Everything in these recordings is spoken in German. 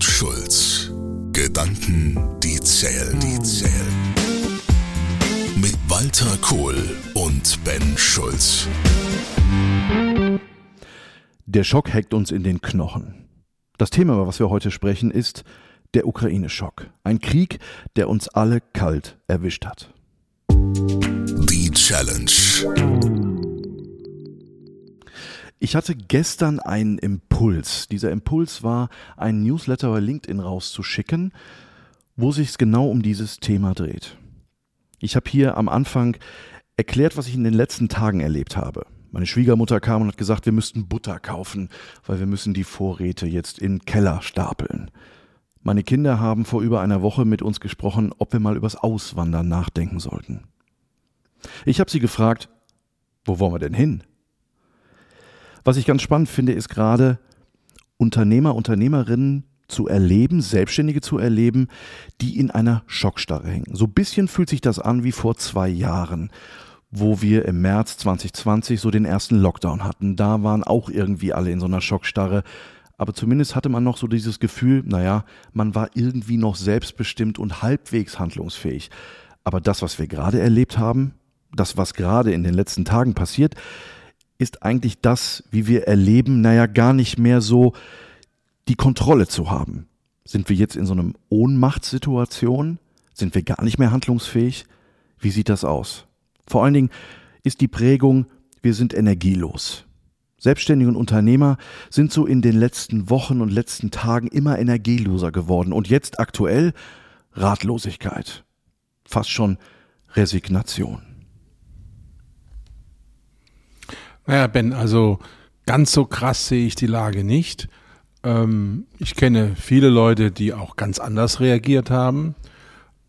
und Schulz. Gedanken, die zählen, die zählen. Mit Walter Kohl und Ben Schulz. Der Schock hackt uns in den Knochen. Das Thema, über was wir heute sprechen, ist der Ukraine-Schock. Ein Krieg, der uns alle kalt erwischt hat. Die Challenge. Ich hatte gestern einen Impuls. Dieser Impuls war, einen Newsletter bei LinkedIn rauszuschicken, wo sich es genau um dieses Thema dreht. Ich habe hier am Anfang erklärt, was ich in den letzten Tagen erlebt habe. Meine Schwiegermutter kam und hat gesagt, wir müssten Butter kaufen, weil wir müssen die Vorräte jetzt in Keller stapeln. Meine Kinder haben vor über einer Woche mit uns gesprochen, ob wir mal übers Auswandern nachdenken sollten. Ich habe sie gefragt, wo wollen wir denn hin? Was ich ganz spannend finde, ist gerade Unternehmer, Unternehmerinnen zu erleben, Selbstständige zu erleben, die in einer Schockstarre hängen. So ein bisschen fühlt sich das an wie vor zwei Jahren, wo wir im März 2020 so den ersten Lockdown hatten. Da waren auch irgendwie alle in so einer Schockstarre. Aber zumindest hatte man noch so dieses Gefühl, naja, man war irgendwie noch selbstbestimmt und halbwegs handlungsfähig. Aber das, was wir gerade erlebt haben, das, was gerade in den letzten Tagen passiert, ist eigentlich das, wie wir erleben, naja, gar nicht mehr so die Kontrolle zu haben. Sind wir jetzt in so einer Ohnmachtssituation? Sind wir gar nicht mehr handlungsfähig? Wie sieht das aus? Vor allen Dingen ist die Prägung, wir sind energielos. Selbstständige und Unternehmer sind so in den letzten Wochen und letzten Tagen immer energieloser geworden und jetzt aktuell Ratlosigkeit. Fast schon Resignation. Naja, Ben, also ganz so krass sehe ich die Lage nicht. Ähm, ich kenne viele Leute, die auch ganz anders reagiert haben.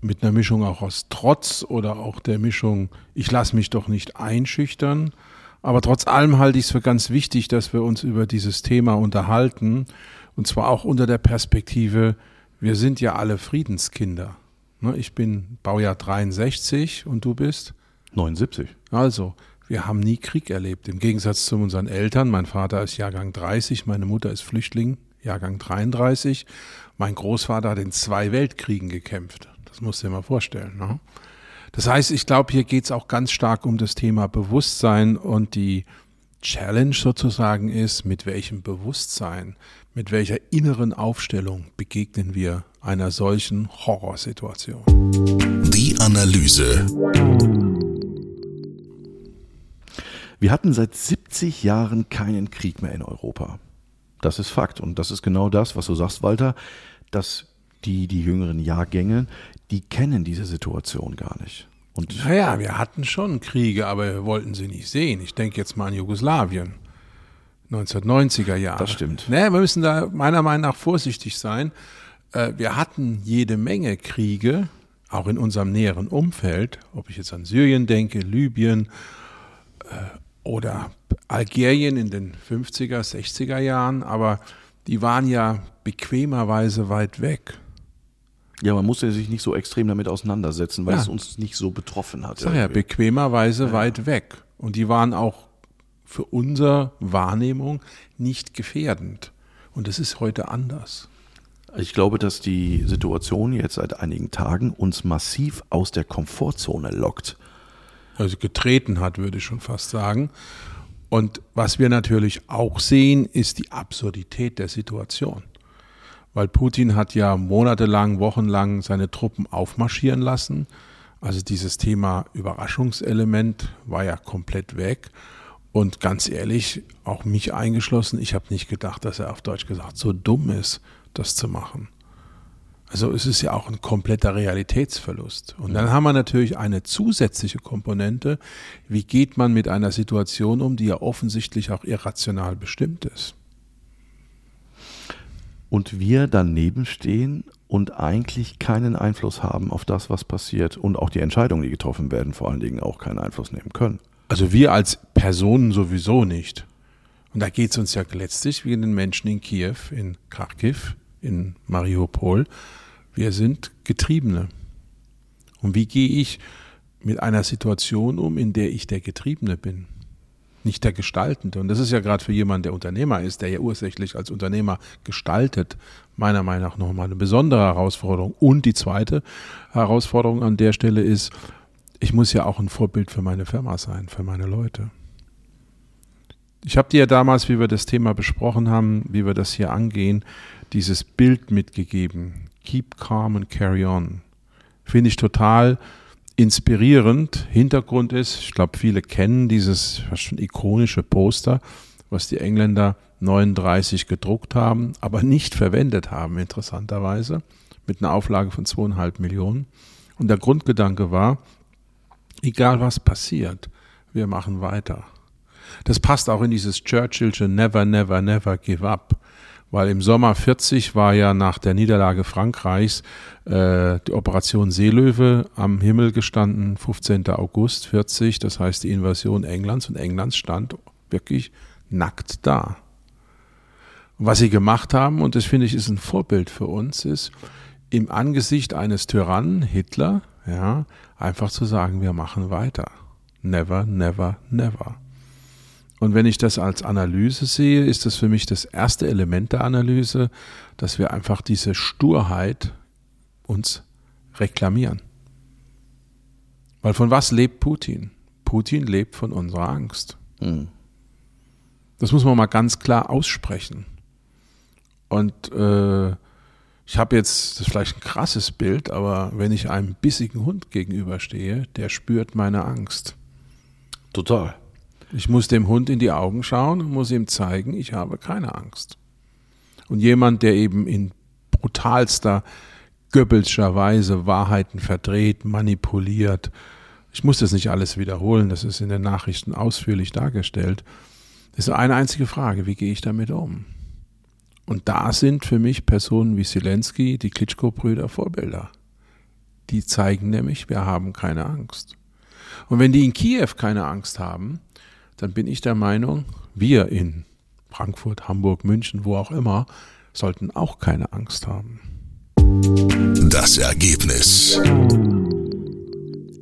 Mit einer Mischung auch aus Trotz oder auch der Mischung, ich lasse mich doch nicht einschüchtern. Aber trotz allem halte ich es für ganz wichtig, dass wir uns über dieses Thema unterhalten. Und zwar auch unter der Perspektive, wir sind ja alle Friedenskinder. Ne, ich bin Baujahr 63 und du bist? 79. Also, wir haben nie Krieg erlebt. Im Gegensatz zu unseren Eltern. Mein Vater ist Jahrgang 30, meine Mutter ist Flüchtling, Jahrgang 33. Mein Großvater hat in zwei Weltkriegen gekämpft. Das musst du dir mal vorstellen. Ne? Das heißt, ich glaube, hier geht es auch ganz stark um das Thema Bewusstsein und die Challenge sozusagen ist, mit welchem Bewusstsein, mit welcher inneren Aufstellung begegnen wir einer solchen Horrorsituation. Die Analyse. Wir hatten seit 70 Jahren keinen Krieg mehr in Europa. Das ist Fakt. Und das ist genau das, was du sagst, Walter, dass die, die jüngeren Jahrgänge, die kennen diese Situation gar nicht. Und naja, wir hatten schon Kriege, aber wir wollten sie nicht sehen. Ich denke jetzt mal an Jugoslawien. 1990er Jahre. Das stimmt. Naja, wir müssen da meiner Meinung nach vorsichtig sein. Äh, wir hatten jede Menge Kriege, auch in unserem näheren Umfeld, ob ich jetzt an Syrien denke, Libyen, äh, oder Algerien in den 50er, 60er Jahren, aber die waren ja bequemerweise weit weg. Ja, man musste sich nicht so extrem damit auseinandersetzen, weil ja. es uns nicht so betroffen hat. Sag ja, bequemerweise ja. weit weg. Und die waren auch für unsere Wahrnehmung nicht gefährdend. Und das ist heute anders. Ich glaube, dass die Situation jetzt seit einigen Tagen uns massiv aus der Komfortzone lockt also getreten hat, würde ich schon fast sagen. Und was wir natürlich auch sehen, ist die Absurdität der Situation. Weil Putin hat ja monatelang, wochenlang seine Truppen aufmarschieren lassen. Also dieses Thema Überraschungselement war ja komplett weg. Und ganz ehrlich, auch mich eingeschlossen, ich habe nicht gedacht, dass er auf Deutsch gesagt so dumm ist, das zu machen. Also es ist ja auch ein kompletter Realitätsverlust. Und dann haben wir natürlich eine zusätzliche Komponente. Wie geht man mit einer Situation um, die ja offensichtlich auch irrational bestimmt ist? Und wir daneben stehen und eigentlich keinen Einfluss haben auf das, was passiert und auch die Entscheidungen, die getroffen werden, vor allen Dingen auch keinen Einfluss nehmen können. Also wir als Personen sowieso nicht. Und da geht es uns ja letztlich wie den Menschen in Kiew, in Kharkiv, in Mariupol. Wir sind Getriebene. Und wie gehe ich mit einer Situation um, in der ich der Getriebene bin? nicht der Gestaltende. Und das ist ja gerade für jemanden, der Unternehmer ist, der ja ursächlich als Unternehmer gestaltet, meiner Meinung nach nochmal eine besondere Herausforderung. Und die zweite Herausforderung an der Stelle ist, ich muss ja auch ein Vorbild für meine Firma sein, für meine Leute. Ich habe dir ja damals, wie wir das Thema besprochen haben, wie wir das hier angehen, dieses Bild mitgegeben. Keep calm and carry on. Finde ich total inspirierend. Hintergrund ist, ich glaube, viele kennen dieses schon ikonische Poster, was die Engländer 39 gedruckt haben, aber nicht verwendet haben, interessanterweise, mit einer Auflage von zweieinhalb Millionen. Und der Grundgedanke war, egal was passiert, wir machen weiter. Das passt auch in dieses Churchillsche Never, Never, Never Give Up weil im Sommer 40 war ja nach der Niederlage Frankreichs äh, die Operation Seelöwe am Himmel gestanden, 15. August 40, das heißt die Invasion Englands und England stand wirklich nackt da. Was sie gemacht haben, und das finde ich ist ein Vorbild für uns, ist im Angesicht eines Tyrannen, Hitler, ja, einfach zu sagen, wir machen weiter. Never, never, never. Und wenn ich das als Analyse sehe, ist das für mich das erste Element der Analyse, dass wir einfach diese Sturheit uns reklamieren. Weil von was lebt Putin? Putin lebt von unserer Angst. Mhm. Das muss man mal ganz klar aussprechen. Und äh, ich habe jetzt, das ist vielleicht ein krasses Bild, aber wenn ich einem bissigen Hund gegenüberstehe, der spürt meine Angst. Total. Ich muss dem Hund in die Augen schauen und muss ihm zeigen, ich habe keine Angst. Und jemand, der eben in brutalster, Goebbelscher Weise Wahrheiten verdreht, manipuliert, ich muss das nicht alles wiederholen, das ist in den Nachrichten ausführlich dargestellt, ist eine einzige Frage, wie gehe ich damit um? Und da sind für mich Personen wie Zelensky, die Klitschko-Brüder Vorbilder. Die zeigen nämlich, wir haben keine Angst. Und wenn die in Kiew keine Angst haben, dann bin ich der Meinung, wir in Frankfurt, Hamburg, München, wo auch immer, sollten auch keine Angst haben. Das Ergebnis.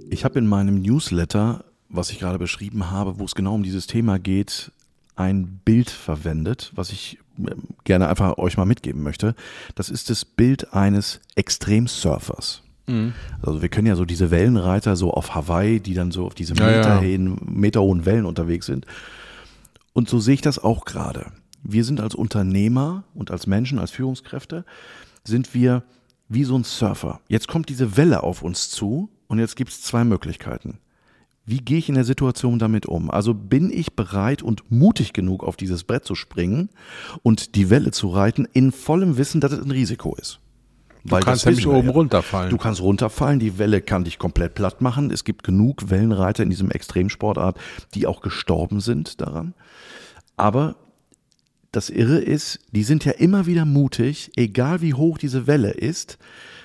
Ich habe in meinem Newsletter, was ich gerade beschrieben habe, wo es genau um dieses Thema geht, ein Bild verwendet, was ich ähm, gerne einfach euch mal mitgeben möchte. Das ist das Bild eines Extremsurfers. Mhm. Also wir können ja so diese Wellenreiter so auf Hawaii, die dann so auf diese Meter ja, ja. meterhohen Wellen unterwegs sind. Und so sehe ich das auch gerade. Wir sind als Unternehmer und als Menschen, als Führungskräfte, sind wir wie so ein Surfer. Jetzt kommt diese Welle auf uns zu und jetzt gibt es zwei Möglichkeiten. Wie gehe ich in der Situation damit um? Also bin ich bereit und mutig genug, auf dieses Brett zu springen und die Welle zu reiten, in vollem Wissen, dass es ein Risiko ist. Weil du kannst nämlich oben ja. runterfallen. Du kannst runterfallen, die Welle kann dich komplett platt machen. Es gibt genug Wellenreiter in diesem Extremsportart, die auch gestorben sind daran. Aber das Irre ist, die sind ja immer wieder mutig, egal wie hoch diese Welle ist,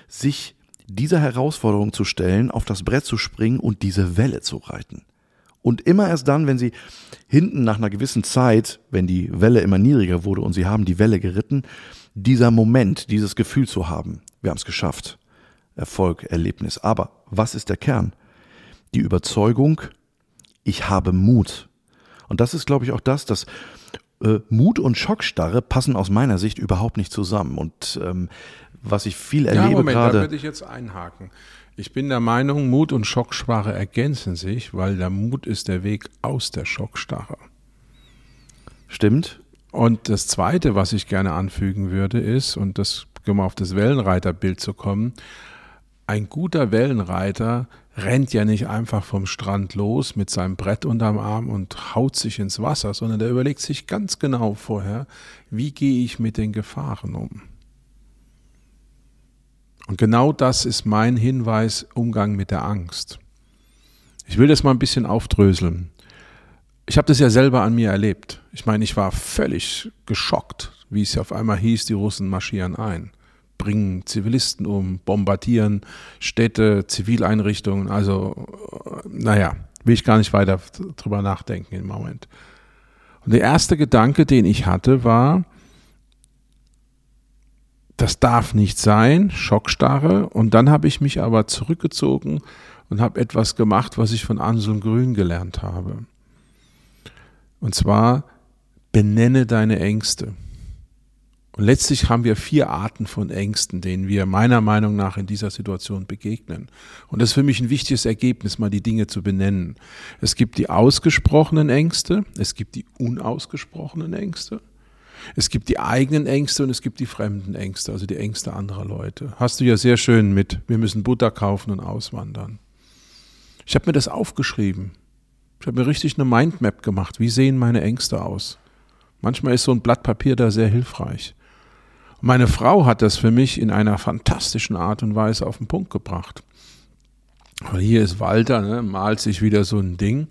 sich dieser Herausforderung zu stellen, auf das Brett zu springen und diese Welle zu reiten. Und immer erst dann, wenn sie hinten nach einer gewissen Zeit, wenn die Welle immer niedriger wurde und sie haben die Welle geritten, dieser Moment, dieses Gefühl zu haben, wir haben es geschafft. Erfolg, Erlebnis. Aber was ist der Kern? Die Überzeugung, ich habe Mut. Und das ist, glaube ich, auch das, dass äh, Mut und Schockstarre passen aus meiner Sicht überhaupt nicht zusammen. Und ähm, was ich viel erlebe ja, Moment, gerade. Da würde ich jetzt einhaken. Ich bin der Meinung, Mut und Schockstarre ergänzen sich, weil der Mut ist der Weg aus der Schockstarre. Stimmt. Und das Zweite, was ich gerne anfügen würde, ist, und das um auf das Wellenreiterbild zu kommen, ein guter Wellenreiter rennt ja nicht einfach vom Strand los mit seinem Brett unterm Arm und haut sich ins Wasser, sondern der überlegt sich ganz genau vorher, wie gehe ich mit den Gefahren um. Und genau das ist mein Hinweis, Umgang mit der Angst. Ich will das mal ein bisschen aufdröseln. Ich habe das ja selber an mir erlebt. Ich meine, ich war völlig geschockt, wie es auf einmal hieß, die Russen marschieren ein, bringen Zivilisten um, bombardieren Städte, Zivileinrichtungen. Also, äh, naja, will ich gar nicht weiter drüber nachdenken im Moment. Und der erste Gedanke, den ich hatte, war, das darf nicht sein, Schockstarre. Und dann habe ich mich aber zurückgezogen und habe etwas gemacht, was ich von Anselm Grün gelernt habe. Und zwar benenne deine Ängste. Und letztlich haben wir vier Arten von Ängsten, denen wir meiner Meinung nach in dieser Situation begegnen. Und das ist für mich ein wichtiges Ergebnis, mal die Dinge zu benennen. Es gibt die ausgesprochenen Ängste, es gibt die unausgesprochenen Ängste, es gibt die eigenen Ängste und es gibt die fremden Ängste, also die Ängste anderer Leute. Hast du ja sehr schön mit, wir müssen Butter kaufen und auswandern. Ich habe mir das aufgeschrieben. Ich habe mir richtig eine Mindmap gemacht. Wie sehen meine Ängste aus? Manchmal ist so ein Blatt Papier da sehr hilfreich. Meine Frau hat das für mich in einer fantastischen Art und Weise auf den Punkt gebracht. Hier ist Walter, ne, malt sich wieder so ein Ding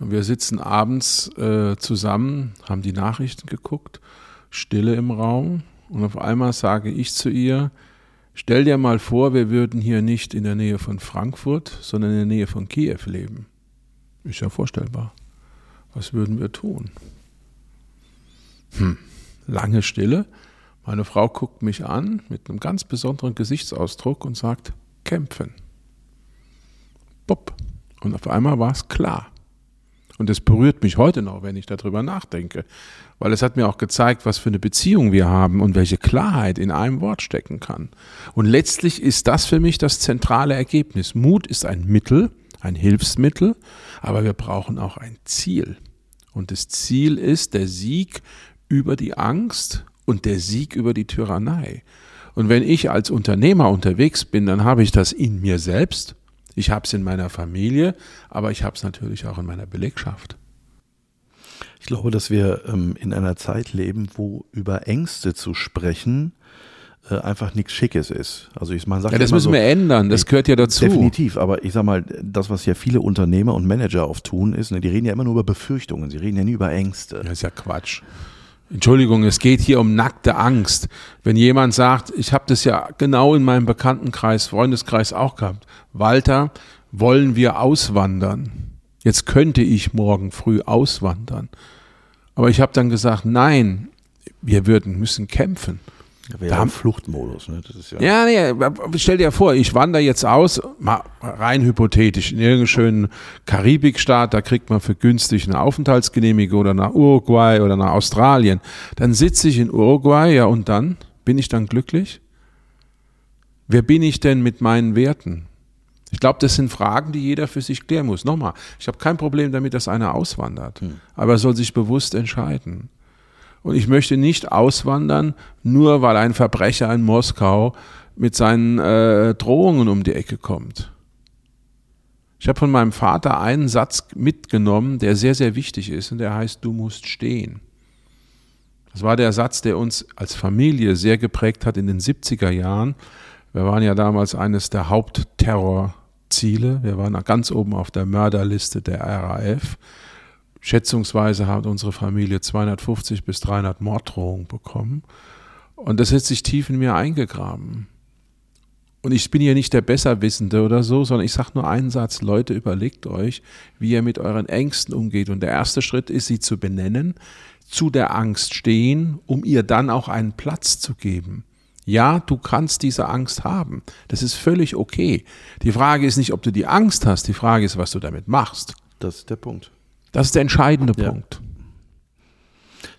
und wir sitzen abends äh, zusammen, haben die Nachrichten geguckt, Stille im Raum und auf einmal sage ich zu ihr, stell dir mal vor, wir würden hier nicht in der Nähe von Frankfurt, sondern in der Nähe von Kiew leben. Ist ja vorstellbar. Was würden wir tun? Hm, lange Stille. Meine Frau guckt mich an mit einem ganz besonderen Gesichtsausdruck und sagt, kämpfen. Bob. Und auf einmal war es klar. Und es berührt mich heute noch, wenn ich darüber nachdenke, weil es hat mir auch gezeigt, was für eine Beziehung wir haben und welche Klarheit in einem Wort stecken kann. Und letztlich ist das für mich das zentrale Ergebnis. Mut ist ein Mittel, ein Hilfsmittel, aber wir brauchen auch ein Ziel. Und das Ziel ist der Sieg über die Angst und der Sieg über die Tyrannei. Und wenn ich als Unternehmer unterwegs bin, dann habe ich das in mir selbst, ich habe es in meiner Familie, aber ich habe es natürlich auch in meiner Belegschaft. Ich glaube, dass wir ähm, in einer Zeit leben, wo über Ängste zu sprechen äh, einfach nichts Schickes ist. Also ich man sagt ja, das müssen so, wir ändern. Das gehört ja dazu. Definitiv. Aber ich sag mal, das, was ja viele Unternehmer und Manager oft tun, ist, ne, die reden ja immer nur über Befürchtungen. Sie reden ja nie über Ängste. Das ist ja Quatsch. Entschuldigung, es geht hier um nackte Angst. Wenn jemand sagt, ich habe das ja genau in meinem Bekanntenkreis, Freundeskreis auch gehabt, Walter, wollen wir auswandern? Jetzt könnte ich morgen früh auswandern. Aber ich habe dann gesagt, nein, wir würden müssen kämpfen. Wir haben Fluchtmodus. Ne? Das ist ja, ja, nee, stell dir vor, ich wandere jetzt aus, mal rein hypothetisch, in irgendeinen schönen Karibikstaat, da kriegt man für günstig eine Aufenthaltsgenehmigung oder nach Uruguay oder nach Australien. Dann sitze ich in Uruguay, ja, und dann? Bin ich dann glücklich? Wer bin ich denn mit meinen Werten? Ich glaube, das sind Fragen, die jeder für sich klären muss. Nochmal, ich habe kein Problem damit, dass einer auswandert, hm. aber er soll sich bewusst entscheiden. Und ich möchte nicht auswandern, nur weil ein Verbrecher in Moskau mit seinen äh, Drohungen um die Ecke kommt. Ich habe von meinem Vater einen Satz mitgenommen, der sehr, sehr wichtig ist, und der heißt, du musst stehen. Das war der Satz, der uns als Familie sehr geprägt hat in den 70er Jahren. Wir waren ja damals eines der Hauptterrorziele. Wir waren ganz oben auf der Mörderliste der RAF. Schätzungsweise hat unsere Familie 250 bis 300 Morddrohungen bekommen. Und das hat sich tief in mir eingegraben. Und ich bin hier nicht der Besserwissende oder so, sondern ich sage nur einen Satz, Leute, überlegt euch, wie ihr mit euren Ängsten umgeht. Und der erste Schritt ist, sie zu benennen, zu der Angst stehen, um ihr dann auch einen Platz zu geben. Ja, du kannst diese Angst haben. Das ist völlig okay. Die Frage ist nicht, ob du die Angst hast, die Frage ist, was du damit machst. Das ist der Punkt. Das ist der entscheidende ja. Punkt.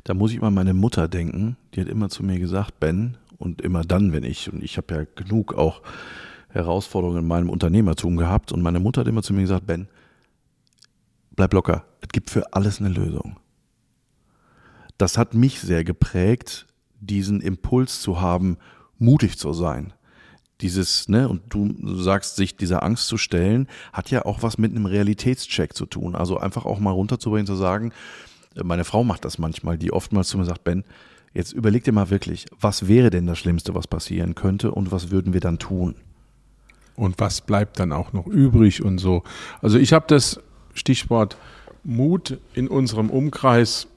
Da muss ich mal meine Mutter denken. Die hat immer zu mir gesagt, Ben, und immer dann, wenn ich, und ich habe ja genug auch Herausforderungen in meinem Unternehmertum gehabt, und meine Mutter hat immer zu mir gesagt, Ben, bleib locker, es gibt für alles eine Lösung. Das hat mich sehr geprägt, diesen Impuls zu haben, mutig zu sein dieses, ne, und du sagst, sich dieser Angst zu stellen, hat ja auch was mit einem Realitätscheck zu tun. Also einfach auch mal runterzubringen, zu sagen, äh, meine Frau macht das manchmal, die oftmals zu mir sagt, Ben, jetzt überleg dir mal wirklich, was wäre denn das Schlimmste, was passieren könnte und was würden wir dann tun? Und was bleibt dann auch noch übrig und so. Also ich habe das Stichwort Mut in unserem Umkreis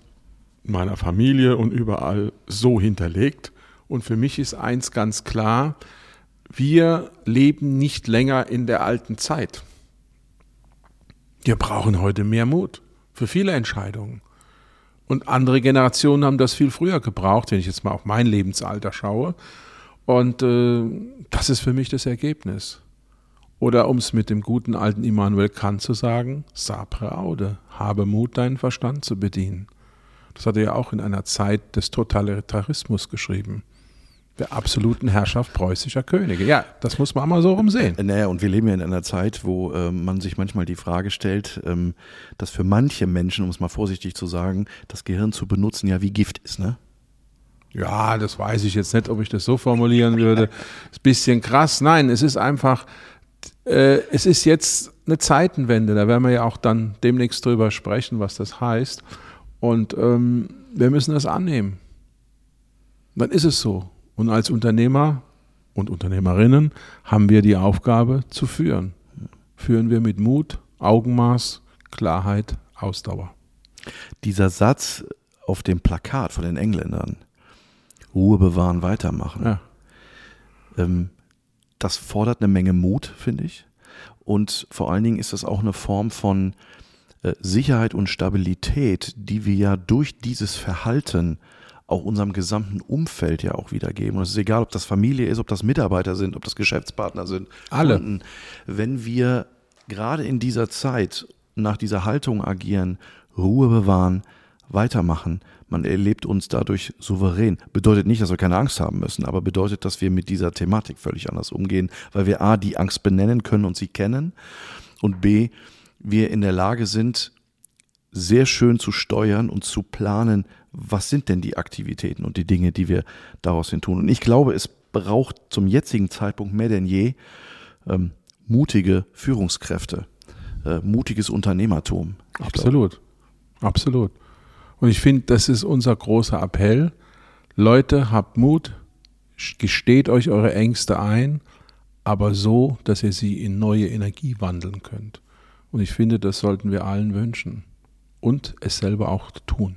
meiner Familie und überall so hinterlegt. Und für mich ist eins ganz klar, wir leben nicht länger in der alten Zeit. Wir brauchen heute mehr Mut für viele Entscheidungen. Und andere Generationen haben das viel früher gebraucht, wenn ich jetzt mal auf mein Lebensalter schaue. Und äh, das ist für mich das Ergebnis. Oder um es mit dem guten alten Immanuel Kant zu sagen, sapre aude, habe Mut, deinen Verstand zu bedienen. Das hat er ja auch in einer Zeit des Totalitarismus geschrieben. Der absoluten Herrschaft preußischer Könige. Ja, das muss man mal so rumsehen. Äh, Naja, und wir leben ja in einer Zeit, wo äh, man sich manchmal die Frage stellt, ähm, dass für manche Menschen, um es mal vorsichtig zu sagen, das Gehirn zu benutzen ja wie Gift ist, ne? Ja, das weiß ich jetzt nicht, ob ich das so formulieren würde. Ist ein bisschen krass. Nein, es ist einfach, äh, es ist jetzt eine Zeitenwende. Da werden wir ja auch dann demnächst drüber sprechen, was das heißt. Und ähm, wir müssen das annehmen. Dann ist es so. Und als Unternehmer und Unternehmerinnen haben wir die Aufgabe zu führen. Führen wir mit Mut, Augenmaß, Klarheit, Ausdauer. Dieser Satz auf dem Plakat von den Engländern, Ruhe bewahren, weitermachen, Ja. ähm, das fordert eine Menge Mut, finde ich. Und vor allen Dingen ist das auch eine Form von äh, Sicherheit und Stabilität, die wir ja durch dieses Verhalten auch unserem gesamten Umfeld ja auch wiedergeben. Und es ist egal, ob das Familie ist, ob das Mitarbeiter sind, ob das Geschäftspartner sind. Alle. Kunden. Wenn wir gerade in dieser Zeit nach dieser Haltung agieren, Ruhe bewahren, weitermachen, man erlebt uns dadurch souverän. Bedeutet nicht, dass wir keine Angst haben müssen, aber bedeutet, dass wir mit dieser Thematik völlig anders umgehen, weil wir A, die Angst benennen können und sie kennen und B, wir in der Lage sind, sehr schön zu steuern und zu planen, was sind denn die Aktivitäten und die Dinge, die wir daraus hin tun. Und ich glaube, es braucht zum jetzigen Zeitpunkt mehr denn je ähm, mutige Führungskräfte, äh, mutiges Unternehmertum. Ich glaube, Absolut. Absolut. Und ich finde, das ist unser großer Appell. Leute, habt Mut, gesteht euch eure Ängste ein, aber so, dass ihr sie in neue Energie wandeln könnt. Und ich finde, das sollten wir allen wünschen. Und es selber auch tun.